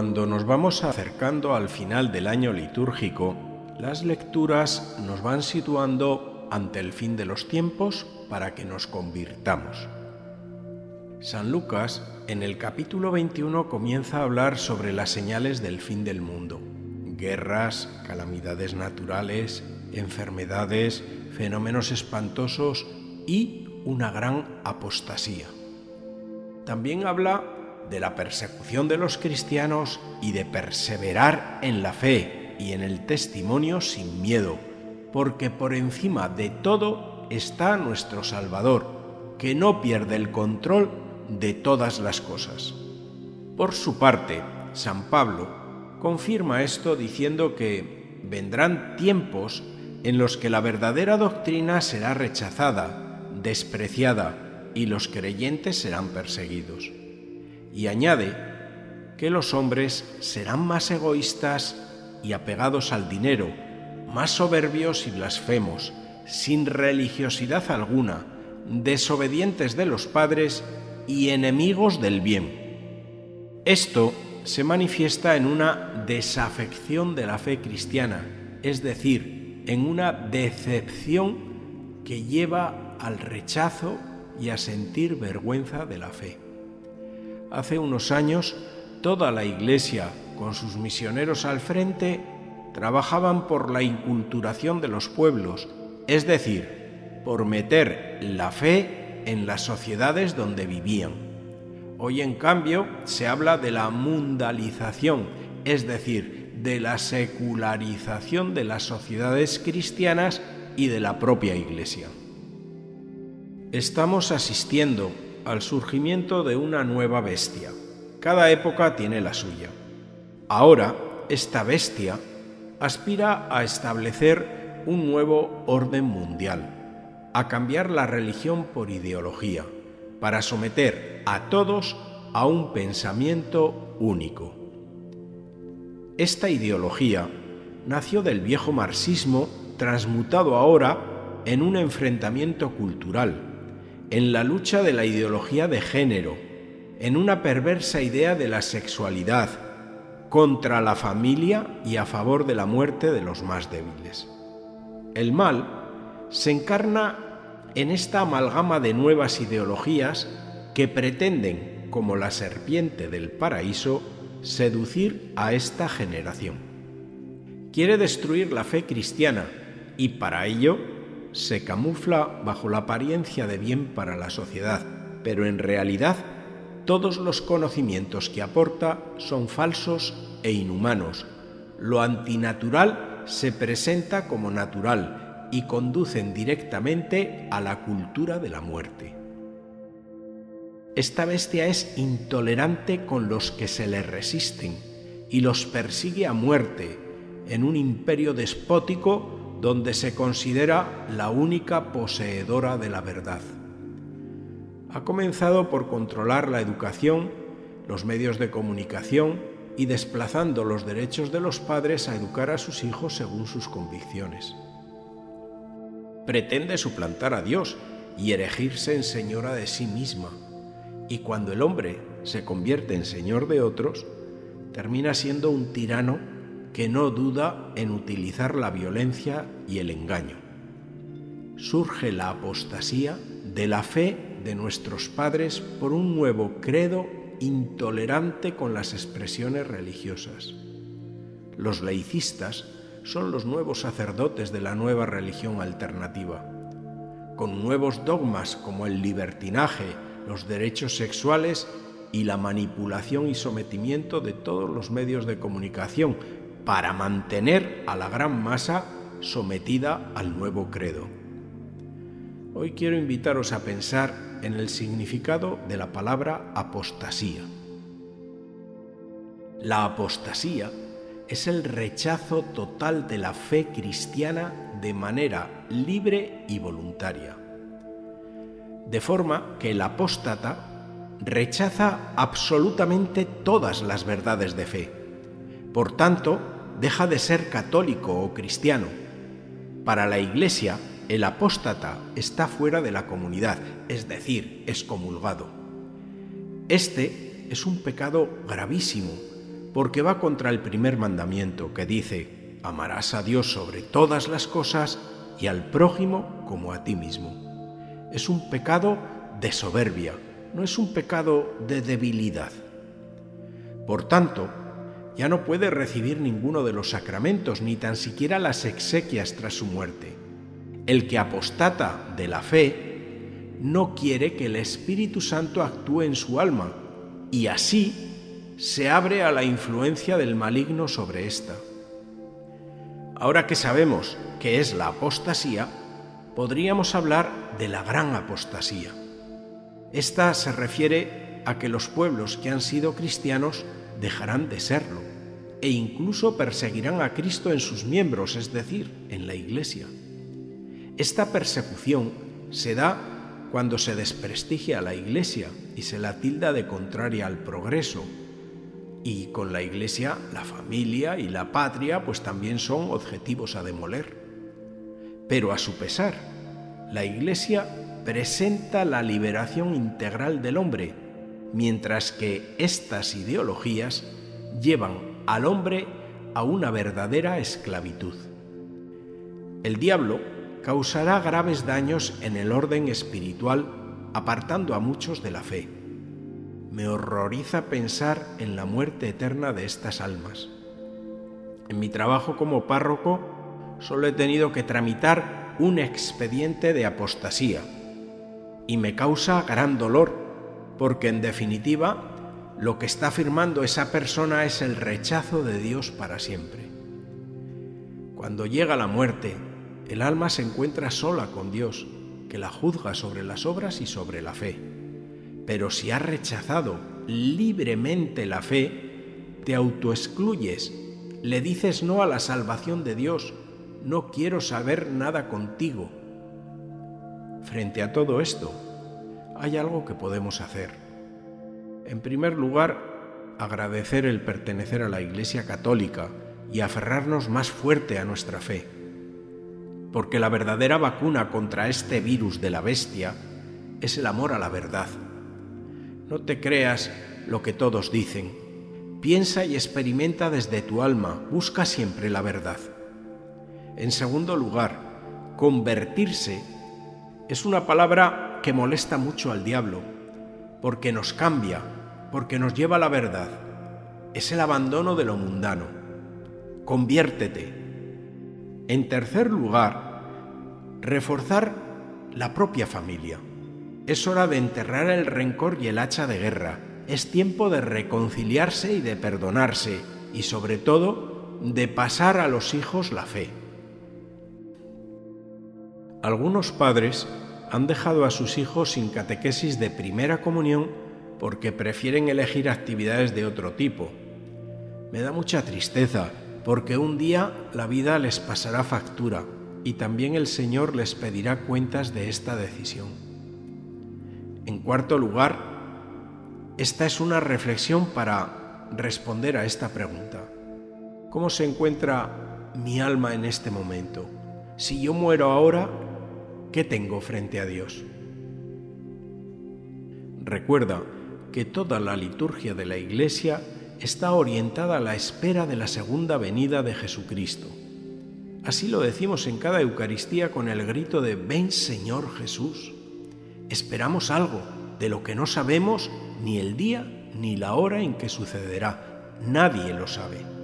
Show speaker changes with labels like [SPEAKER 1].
[SPEAKER 1] Cuando nos vamos acercando al final del año litúrgico, las lecturas nos van situando ante el fin de los tiempos para que nos convirtamos. San Lucas en el capítulo 21 comienza a hablar sobre las señales del fin del mundo. Guerras, calamidades naturales, enfermedades, fenómenos espantosos y una gran apostasía. También habla de la persecución de los cristianos y de perseverar en la fe y en el testimonio sin miedo, porque por encima de todo está nuestro Salvador, que no pierde el control de todas las cosas. Por su parte, San Pablo confirma esto diciendo que vendrán tiempos en los que la verdadera doctrina será rechazada, despreciada, y los creyentes serán perseguidos. Y añade que los hombres serán más egoístas y apegados al dinero, más soberbios y blasfemos, sin religiosidad alguna, desobedientes de los padres y enemigos del bien. Esto se manifiesta en una desafección de la fe cristiana, es decir, en una decepción que lleva al rechazo y a sentir vergüenza de la fe. Hace unos años, toda la Iglesia, con sus misioneros al frente, trabajaban por la inculturación de los pueblos, es decir, por meter la fe en las sociedades donde vivían. Hoy, en cambio, se habla de la mundalización, es decir, de la secularización de las sociedades cristianas y de la propia Iglesia. Estamos asistiendo al surgimiento de una nueva bestia. Cada época tiene la suya. Ahora, esta bestia aspira a establecer un nuevo orden mundial, a cambiar la religión por ideología, para someter a todos a un pensamiento único. Esta ideología nació del viejo marxismo transmutado ahora en un enfrentamiento cultural en la lucha de la ideología de género, en una perversa idea de la sexualidad, contra la familia y a favor de la muerte de los más débiles. El mal se encarna en esta amalgama de nuevas ideologías que pretenden, como la serpiente del paraíso, seducir a esta generación. Quiere destruir la fe cristiana y para ello se camufla bajo la apariencia de bien para la sociedad, pero en realidad todos los conocimientos que aporta son falsos e inhumanos. Lo antinatural se presenta como natural y conducen directamente a la cultura de la muerte. Esta bestia es intolerante con los que se le resisten y los persigue a muerte en un imperio despótico donde se considera la única poseedora de la verdad. Ha comenzado por controlar la educación, los medios de comunicación y desplazando los derechos de los padres a educar a sus hijos según sus convicciones. Pretende suplantar a Dios y erigirse en señora de sí misma, y cuando el hombre se convierte en señor de otros, termina siendo un tirano que no duda en utilizar la violencia y el engaño. Surge la apostasía de la fe de nuestros padres por un nuevo credo intolerante con las expresiones religiosas. Los laicistas son los nuevos sacerdotes de la nueva religión alternativa, con nuevos dogmas como el libertinaje, los derechos sexuales y la manipulación y sometimiento de todos los medios de comunicación para mantener a la gran masa sometida al nuevo credo. Hoy quiero invitaros a pensar en el significado de la palabra apostasía. La apostasía es el rechazo total de la fe cristiana de manera libre y voluntaria. De forma que el apóstata rechaza absolutamente todas las verdades de fe por tanto, deja de ser católico o cristiano. Para la Iglesia, el apóstata está fuera de la comunidad, es decir, excomulgado. Este es un pecado gravísimo, porque va contra el primer mandamiento que dice, amarás a Dios sobre todas las cosas y al prójimo como a ti mismo. Es un pecado de soberbia, no es un pecado de debilidad. Por tanto, ya no puede recibir ninguno de los sacramentos, ni tan siquiera las exequias tras su muerte. El que apostata de la fe no quiere que el Espíritu Santo actúe en su alma y así se abre a la influencia del maligno sobre ésta. Ahora que sabemos qué es la apostasía, podríamos hablar de la gran apostasía. Esta se refiere a que los pueblos que han sido cristianos dejarán de serlo e incluso perseguirán a Cristo en sus miembros, es decir, en la Iglesia. Esta persecución se da cuando se desprestigia a la Iglesia y se la tilda de contraria al progreso. Y con la Iglesia, la familia y la patria pues también son objetivos a demoler. Pero a su pesar, la Iglesia presenta la liberación integral del hombre, mientras que estas ideologías llevan al hombre a una verdadera esclavitud. El diablo causará graves daños en el orden espiritual, apartando a muchos de la fe. Me horroriza pensar en la muerte eterna de estas almas. En mi trabajo como párroco solo he tenido que tramitar un expediente de apostasía y me causa gran dolor porque en definitiva lo que está afirmando esa persona es el rechazo de Dios para siempre. Cuando llega la muerte, el alma se encuentra sola con Dios, que la juzga sobre las obras y sobre la fe. Pero si has rechazado libremente la fe, te autoexcluyes, le dices no a la salvación de Dios, no quiero saber nada contigo. Frente a todo esto, hay algo que podemos hacer. En primer lugar, agradecer el pertenecer a la Iglesia Católica y aferrarnos más fuerte a nuestra fe. Porque la verdadera vacuna contra este virus de la bestia es el amor a la verdad. No te creas lo que todos dicen. Piensa y experimenta desde tu alma, busca siempre la verdad. En segundo lugar, convertirse es una palabra que molesta mucho al diablo, porque nos cambia, porque nos lleva a la verdad. Es el abandono de lo mundano. Conviértete. En tercer lugar, reforzar la propia familia. Es hora de enterrar el rencor y el hacha de guerra. Es tiempo de reconciliarse y de perdonarse y sobre todo de pasar a los hijos la fe. Algunos padres han dejado a sus hijos sin catequesis de primera comunión porque prefieren elegir actividades de otro tipo. Me da mucha tristeza porque un día la vida les pasará factura y también el Señor les pedirá cuentas de esta decisión. En cuarto lugar, esta es una reflexión para responder a esta pregunta. ¿Cómo se encuentra mi alma en este momento? Si yo muero ahora, ¿qué tengo frente a Dios? Recuerda que toda la liturgia de la Iglesia está orientada a la espera de la segunda venida de Jesucristo. Así lo decimos en cada Eucaristía con el grito de Ven Señor Jesús. Esperamos algo de lo que no sabemos ni el día ni la hora en que sucederá. Nadie lo sabe.